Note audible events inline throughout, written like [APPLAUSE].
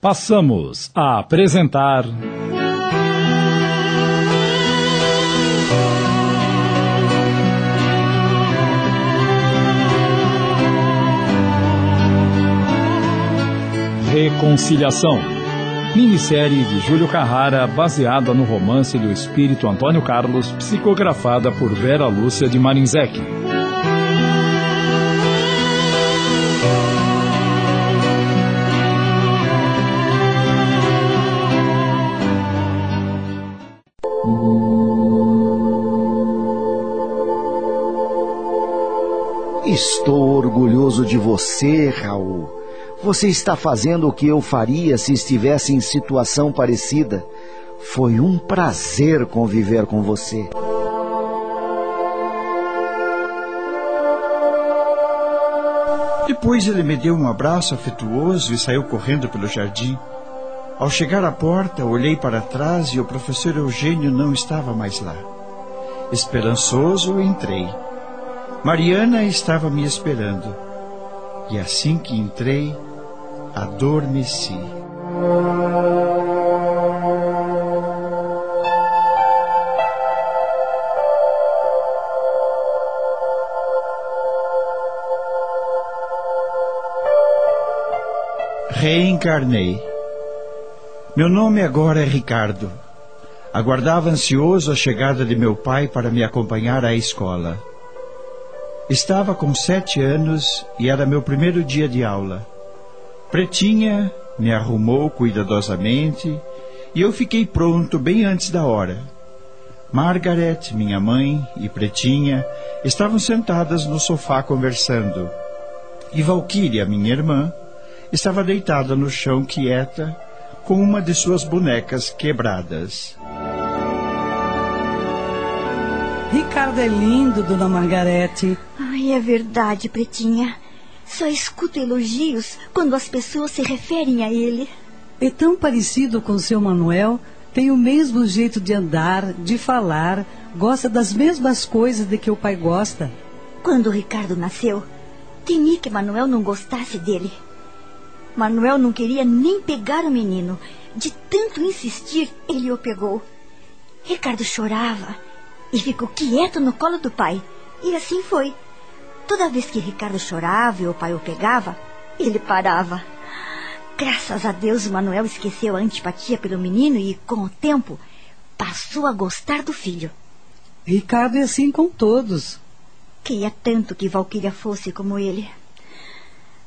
Passamos a apresentar. Reconciliação. Minissérie de Júlio Carrara baseada no romance do espírito Antônio Carlos, psicografada por Vera Lúcia de Marinzec. Estou orgulhoso de você, Raul. Você está fazendo o que eu faria se estivesse em situação parecida. Foi um prazer conviver com você. Depois ele me deu um abraço afetuoso e saiu correndo pelo jardim. Ao chegar à porta, olhei para trás e o professor Eugênio não estava mais lá. Esperançoso, entrei. Mariana estava me esperando. E assim que entrei, adormeci. Reencarnei. Meu nome agora é Ricardo. Aguardava ansioso a chegada de meu pai para me acompanhar à escola. Estava com sete anos e era meu primeiro dia de aula. Pretinha me arrumou cuidadosamente e eu fiquei pronto bem antes da hora. Margaret, minha mãe, e Pretinha estavam sentadas no sofá conversando. E Valquíria, minha irmã, estava deitada no chão quieta, com uma de suas bonecas quebradas. Ricardo é lindo, dona Margarete. Ai, é verdade, Pretinha. Só escuto elogios quando as pessoas se referem a ele. É tão parecido com seu Manuel, tem o mesmo jeito de andar, de falar, gosta das mesmas coisas de que o pai gosta. Quando o Ricardo nasceu, temi que Manuel não gostasse dele. Manuel não queria nem pegar o menino. De tanto insistir, ele o pegou. Ricardo chorava e ficou quieto no colo do pai. E assim foi. Toda vez que Ricardo chorava e o pai o pegava, ele parava. Graças a Deus, Manuel esqueceu a antipatia pelo menino e, com o tempo, passou a gostar do filho. Ricardo é assim com todos. Queria tanto que Valquíria fosse como ele.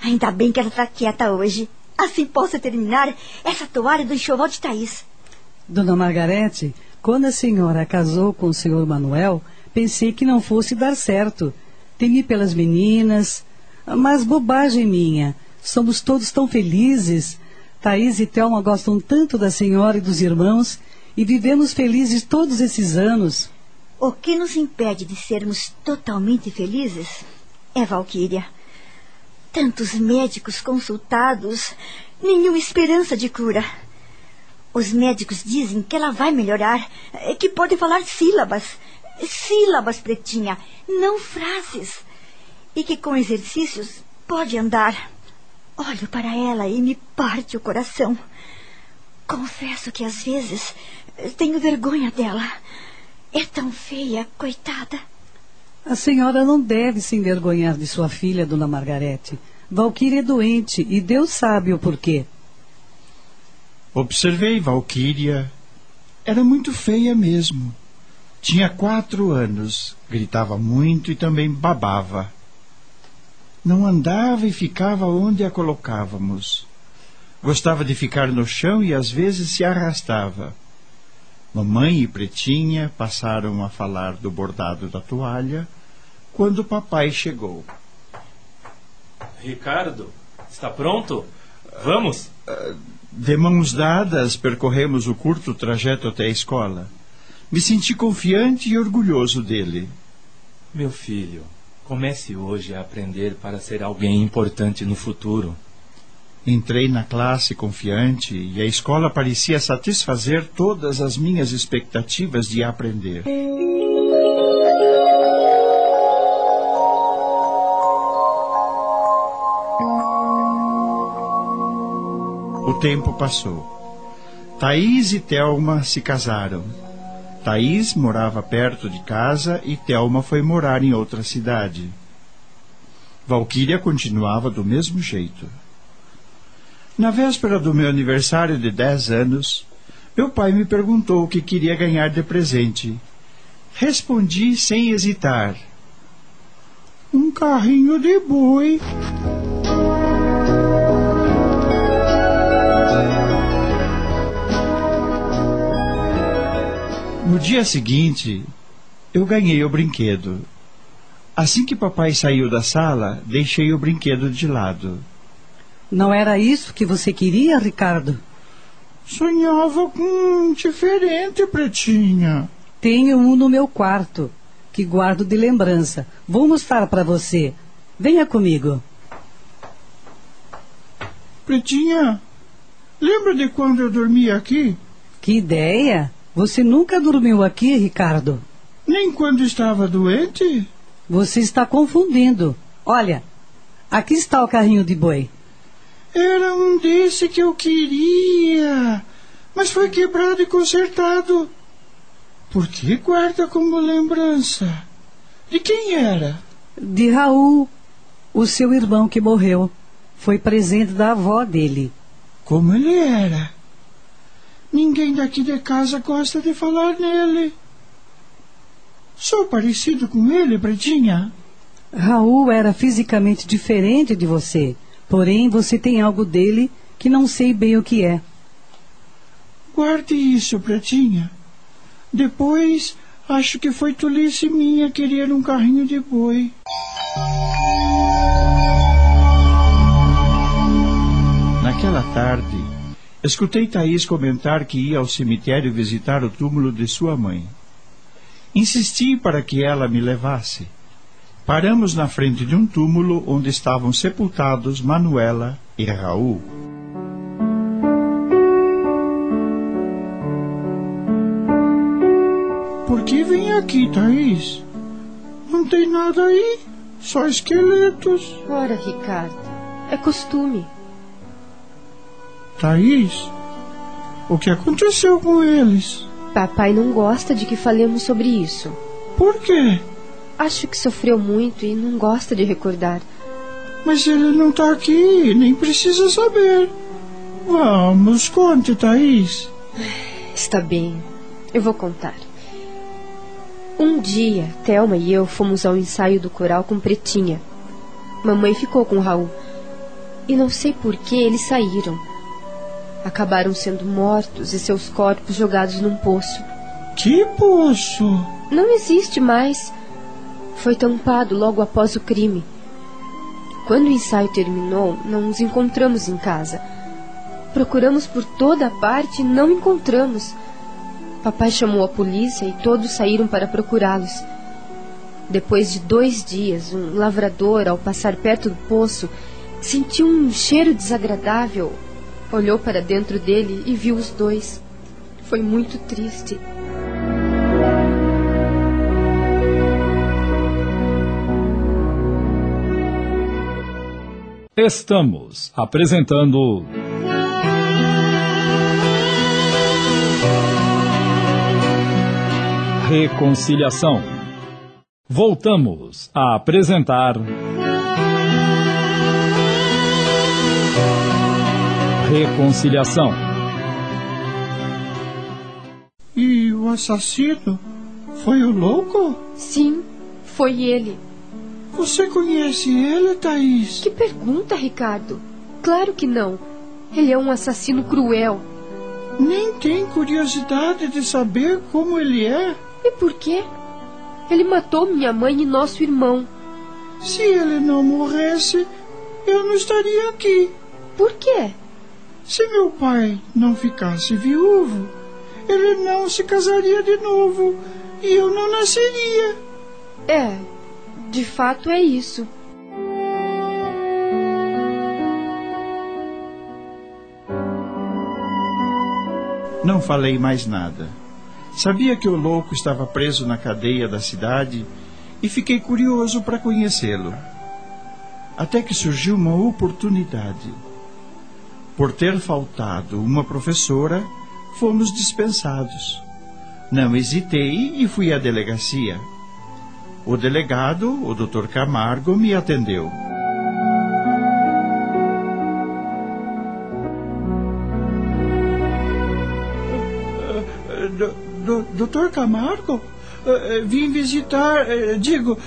Ainda bem que ela está quieta hoje. Assim posso terminar essa toalha do enxoval de Thaís. Dona Margarete, quando a senhora casou com o senhor Manuel, pensei que não fosse dar certo. Temi pelas meninas, mas bobagem minha. Somos todos tão felizes. Thaís e Thelma gostam tanto da senhora e dos irmãos e vivemos felizes todos esses anos. O que nos impede de sermos totalmente felizes é Valquíria. Tantos médicos consultados, nenhuma esperança de cura. Os médicos dizem que ela vai melhorar, que pode falar sílabas, sílabas, pretinha, não frases. E que com exercícios pode andar. Olho para ela e me parte o coração. Confesso que às vezes tenho vergonha dela. É tão feia, coitada. A senhora não deve se envergonhar de sua filha, dona Margarete. Valquíria é doente e Deus sabe o porquê. Observei Valquíria. Era muito feia mesmo. Tinha quatro anos, gritava muito e também babava. Não andava e ficava onde a colocávamos. Gostava de ficar no chão e às vezes se arrastava. Mamãe e Pretinha passaram a falar do bordado da toalha quando o papai chegou. Ricardo, está pronto? Vamos? De mãos dadas, percorremos o curto trajeto até a escola. Me senti confiante e orgulhoso dele. Meu filho, comece hoje a aprender para ser alguém importante no futuro. Entrei na classe confiante e a escola parecia satisfazer todas as minhas expectativas de aprender. O tempo passou. Thaís e Thelma se casaram. Thaís morava perto de casa e Thelma foi morar em outra cidade. Valquíria continuava do mesmo jeito. Na véspera do meu aniversário de dez anos, meu pai me perguntou o que queria ganhar de presente. Respondi sem hesitar: Um carrinho de boi. Dia seguinte, eu ganhei o brinquedo. Assim que papai saiu da sala, deixei o brinquedo de lado. Não era isso que você queria, Ricardo? Sonhava com um diferente, Pretinha. Tenho um no meu quarto, que guardo de lembrança. Vou mostrar para você. Venha comigo. Pretinha, lembra de quando eu dormia aqui? Que ideia! Você nunca dormiu aqui, Ricardo? Nem quando estava doente? Você está confundindo. Olha, aqui está o carrinho de boi. Era um desse que eu queria, mas foi quebrado e consertado. Por que guarda como lembrança? De quem era? De Raul, o seu irmão que morreu. Foi presente da avó dele. Como ele era? Ninguém daqui de casa gosta de falar nele. Sou parecido com ele, Pretinha? Raul era fisicamente diferente de você, porém você tem algo dele que não sei bem o que é. Guarde isso, Pretinha. Depois, acho que foi tolice minha querer um carrinho de boi. Naquela tarde, escutei Thaís comentar que ia ao cemitério visitar o túmulo de sua mãe. Insisti para que ela me levasse. Paramos na frente de um túmulo onde estavam sepultados Manuela e Raul. Por que vem aqui, Thaís? Não tem nada aí, só esqueletos. Ora, Ricardo, é costume. Thaís, o que aconteceu com eles? Papai não gosta de que falemos sobre isso. Por quê? Acho que sofreu muito e não gosta de recordar. Mas ele não está aqui, nem precisa saber. Vamos, conte, Thaís. Está bem, eu vou contar. Um dia, Thelma e eu fomos ao ensaio do coral com Pretinha. Mamãe ficou com Raul. E não sei por que eles saíram. Acabaram sendo mortos e seus corpos jogados num poço. Que poço? Não existe mais. Foi tampado logo após o crime. Quando o ensaio terminou, não nos encontramos em casa. Procuramos por toda parte e não encontramos. Papai chamou a polícia e todos saíram para procurá-los. Depois de dois dias, um lavrador, ao passar perto do poço, sentiu um cheiro desagradável. Olhou para dentro dele e viu os dois. Foi muito triste. Estamos apresentando. Reconciliação. Voltamos a apresentar. Reconciliação. E o assassino foi o louco? Sim, foi ele. Você conhece ele, Thaís? Que pergunta, Ricardo? Claro que não. Ele é um assassino cruel. Nem tem curiosidade de saber como ele é? E por quê? Ele matou minha mãe e nosso irmão. Se ele não morresse, eu não estaria aqui. Por quê? Se meu pai não ficasse viúvo, ele não se casaria de novo e eu não nasceria. É, de fato é isso. Não falei mais nada. Sabia que o louco estava preso na cadeia da cidade e fiquei curioso para conhecê-lo. Até que surgiu uma oportunidade. Por ter faltado uma professora, fomos dispensados. Não hesitei e fui à delegacia. O delegado, o Dr. Camargo, me atendeu. Doutor Camargo, eh, eh, vim visitar, eh, digo,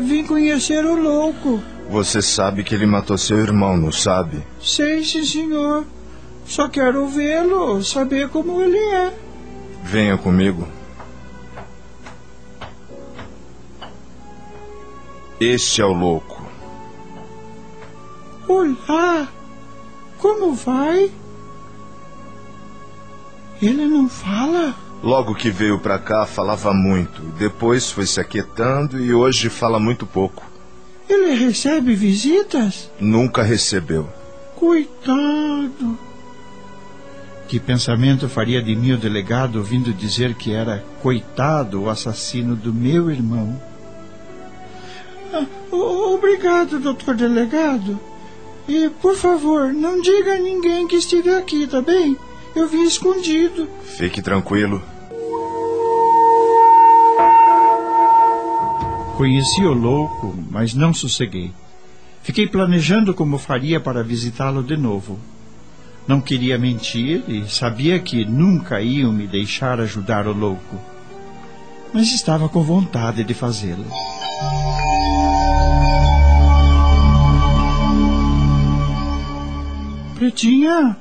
vim conhecer o louco. Você sabe que ele matou seu irmão, não sabe? Sei, sim, senhor. Só quero vê-lo, saber como ele é. Venha comigo. Este é o louco. Olá! Como vai? Ele não fala? Logo que veio para cá, falava muito. Depois foi se aquietando e hoje fala muito pouco. Ele recebe visitas? Nunca recebeu. Coitado. Que pensamento faria de mim o delegado ouvindo dizer que era coitado o assassino do meu irmão? Ah, obrigado, doutor delegado. E, por favor, não diga a ninguém que estive aqui, tá bem? Eu vim escondido. Fique tranquilo. Conheci o louco, mas não sosseguei. Fiquei planejando como faria para visitá-lo de novo. Não queria mentir e sabia que nunca iam me deixar ajudar o louco. Mas estava com vontade de fazê-lo. Pretinha,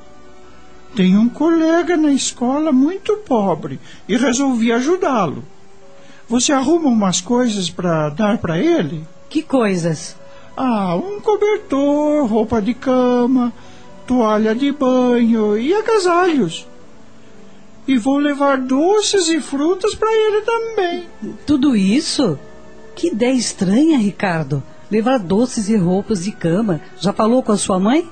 tenho um colega na escola muito pobre e resolvi ajudá-lo. Você arruma umas coisas para dar para ele? Que coisas? Ah, um cobertor, roupa de cama, toalha de banho e agasalhos. E vou levar doces e frutas para ele também. Tudo isso? Que ideia estranha, Ricardo. Levar doces e roupas de cama. Já falou com a sua mãe?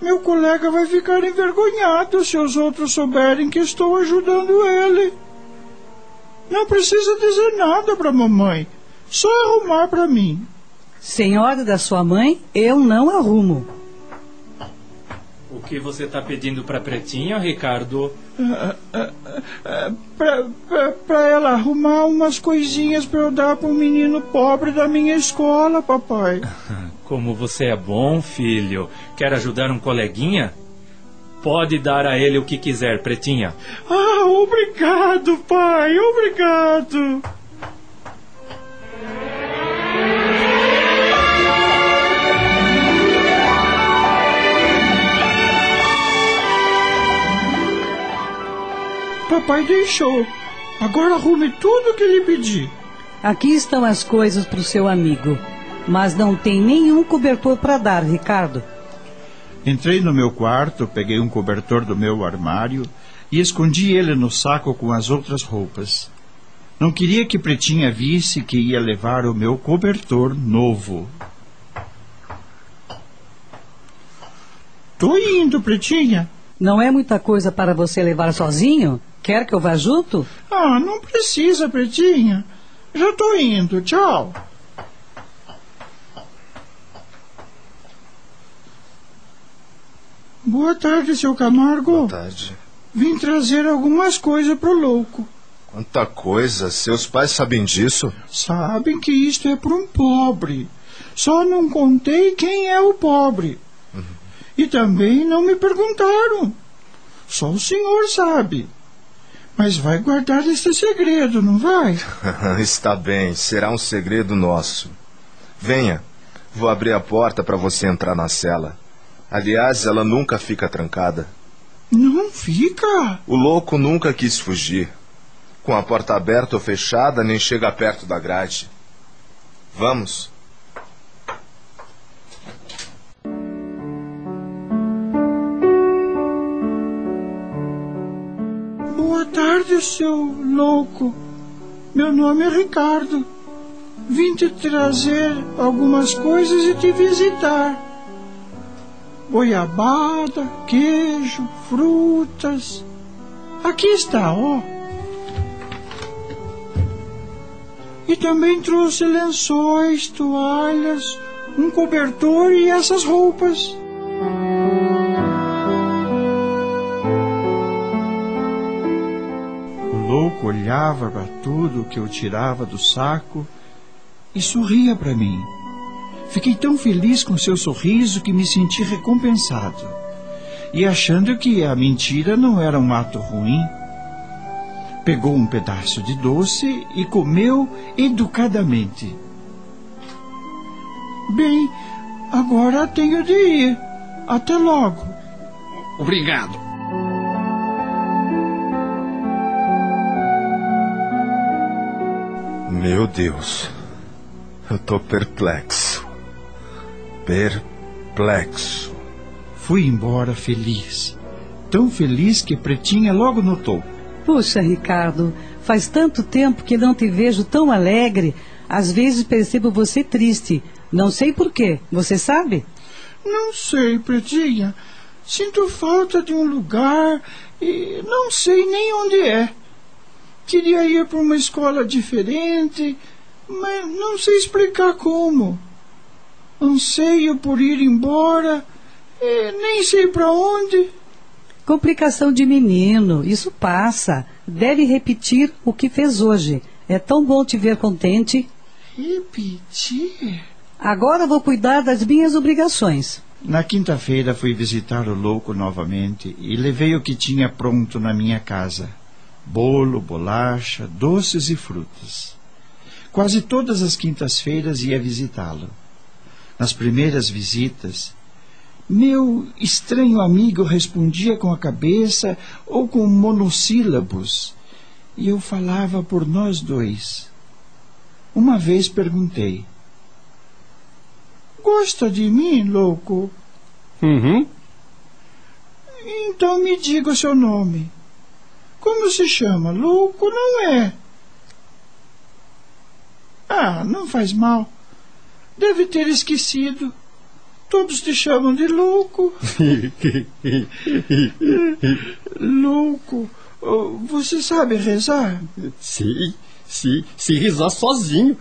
Meu colega vai ficar envergonhado se os outros souberem que estou ajudando ele. Não precisa dizer nada para mamãe. Só arrumar para mim. Senhora da sua mãe, eu não arrumo. O que você está pedindo para Pretinha, Ricardo? para ela arrumar umas coisinhas para eu dar para um menino pobre da minha escola, papai. [LAUGHS] Como você é bom, filho. Quer ajudar um coleguinha? Pode dar a ele o que quiser, Pretinha. Ah, obrigado, pai, obrigado. Papai deixou. Agora arrume tudo que lhe pedi. Aqui estão as coisas para o seu amigo mas não tem nenhum cobertor para dar, Ricardo. Entrei no meu quarto, peguei um cobertor do meu armário e escondi ele no saco com as outras roupas. Não queria que Pretinha visse que ia levar o meu cobertor novo. Tô indo, Pretinha. Não é muita coisa para você levar sozinho? Quer que eu vá junto? Ah, não precisa, Pretinha. Já tô indo. Tchau. Boa tarde, seu Camargo. Boa tarde. Vim trazer algumas coisas pro louco. Quanta coisa! Seus pais sabem disso? Sabem que isto é para um pobre. Só não contei quem é o pobre. Uhum. E também não me perguntaram. Só o senhor sabe. Mas vai guardar este segredo, não vai? [LAUGHS] Está bem, será um segredo nosso. Venha, vou abrir a porta para você entrar na cela. Aliás, ela nunca fica trancada. Não fica? O louco nunca quis fugir. Com a porta aberta ou fechada, nem chega perto da grade. Vamos. Boa tarde, seu louco. Meu nome é Ricardo. Vim te trazer algumas coisas e te visitar goiabada, queijo, frutas. Aqui está, ó. E também trouxe lençóis, toalhas, um cobertor e essas roupas. O louco olhava para tudo que eu tirava do saco e sorria para mim. Fiquei tão feliz com seu sorriso que me senti recompensado. E achando que a mentira não era um ato ruim, pegou um pedaço de doce e comeu educadamente. Bem, agora tenho de ir. Até logo. Obrigado. Meu Deus. Eu tô perplexo. Perplexo. Fui embora feliz. Tão feliz que Pretinha logo notou. Puxa, Ricardo, faz tanto tempo que não te vejo tão alegre. Às vezes percebo você triste. Não sei por quê. Você sabe? Não sei, Pretinha. Sinto falta de um lugar e não sei nem onde é. Queria ir para uma escola diferente, mas não sei explicar como. Anseio por ir embora e nem sei para onde. Complicação de menino, isso passa. Deve repetir o que fez hoje. É tão bom te ver contente. Repetir? Agora vou cuidar das minhas obrigações. Na quinta-feira fui visitar o louco novamente e levei o que tinha pronto na minha casa: bolo, bolacha, doces e frutas. Quase todas as quintas-feiras ia visitá-lo. Nas primeiras visitas, meu estranho amigo respondia com a cabeça ou com monossílabos, e eu falava por nós dois. Uma vez perguntei: Gosta de mim, louco? Uhum. Então me diga o seu nome. Como se chama? Louco não é. Ah, não faz mal. Deve ter esquecido. Todos te chamam de louco. [LAUGHS] louco. Oh, Você sabe rezar? Sim, sim, se rezar sozinho.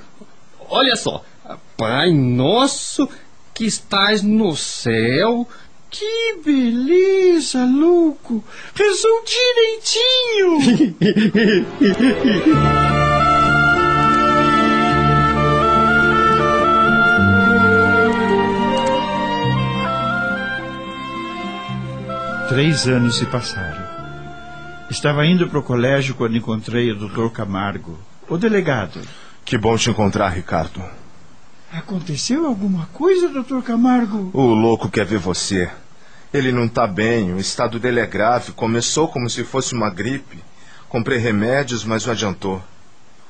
Olha só. Pai nosso que estás no céu. Que beleza, louco! Rezou direitinho! [LAUGHS] Três anos se passaram. Estava indo para o colégio quando encontrei o Dr. Camargo, o delegado. Que bom te encontrar, Ricardo. Aconteceu alguma coisa, Dr. Camargo? O louco quer ver você. Ele não tá bem, o estado dele é grave. Começou como se fosse uma gripe. Comprei remédios, mas não adiantou.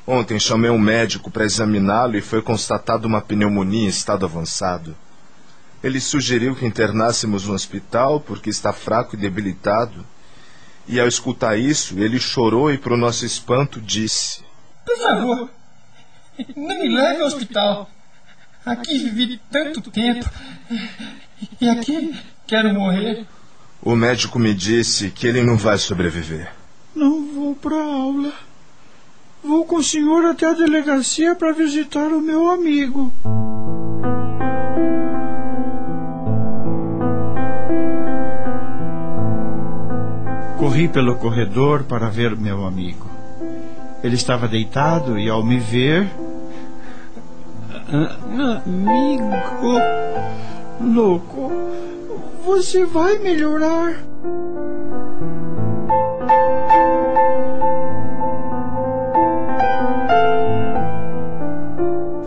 Ontem chamei um médico para examiná-lo e foi constatada uma pneumonia em estado avançado. Ele sugeriu que internássemos no hospital porque está fraco e debilitado. E ao escutar isso, ele chorou e, para o nosso espanto, disse: Por favor, não me leve ao hospital. Aqui vivi tanto tempo. E aqui quero morrer. O médico me disse que ele não vai sobreviver. Não vou para aula. Vou com o senhor até a delegacia para visitar o meu amigo. Corri pelo corredor para ver meu amigo. Ele estava deitado e, ao me ver, Amigo. louco, você vai melhorar.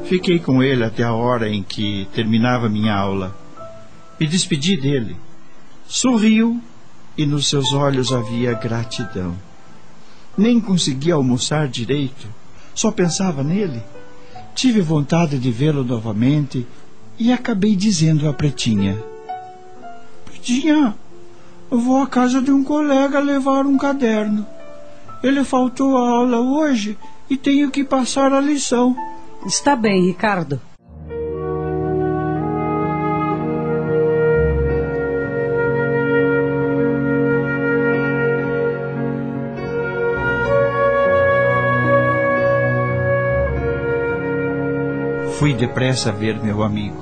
Fiquei com ele até a hora em que terminava minha aula. Me despedi dele. Sorriu e nos seus olhos havia gratidão. Nem conseguia almoçar direito, só pensava nele. Tive vontade de vê-lo novamente e acabei dizendo à Pretinha: Pretinha, eu vou à casa de um colega levar um caderno. Ele faltou à aula hoje e tenho que passar a lição. Está bem, Ricardo. Fui depressa ver meu amigo.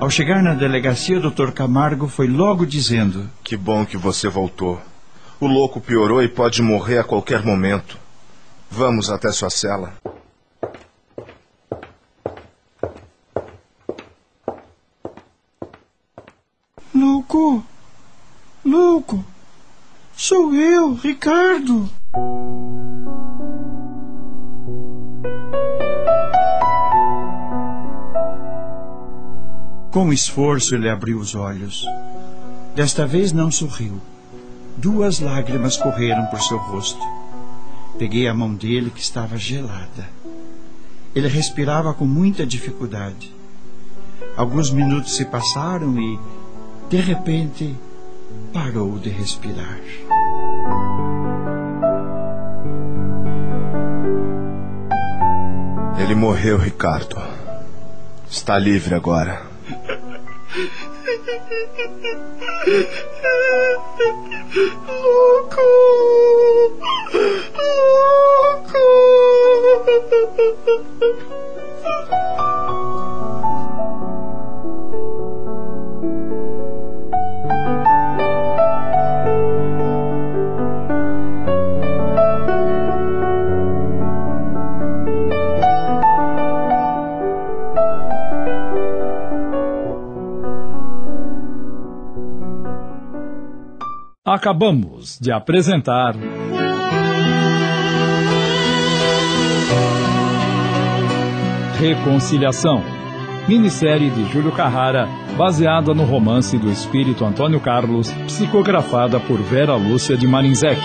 Ao chegar na delegacia, o Dr. Camargo foi logo dizendo: Que bom que você voltou. O louco piorou e pode morrer a qualquer momento. Vamos até sua cela. Louco! Louco! Sou eu, Ricardo! Com esforço ele abriu os olhos. Desta vez não sorriu. Duas lágrimas correram por seu rosto. Peguei a mão dele que estava gelada. Ele respirava com muita dificuldade. Alguns minutos se passaram e, de repente, parou de respirar. Ele morreu, Ricardo. Está livre agora. Louco! [LAUGHS] Acabamos de apresentar. Reconciliação. Minissérie de Júlio Carrara, baseada no romance do espírito Antônio Carlos, psicografada por Vera Lúcia de Marinzec.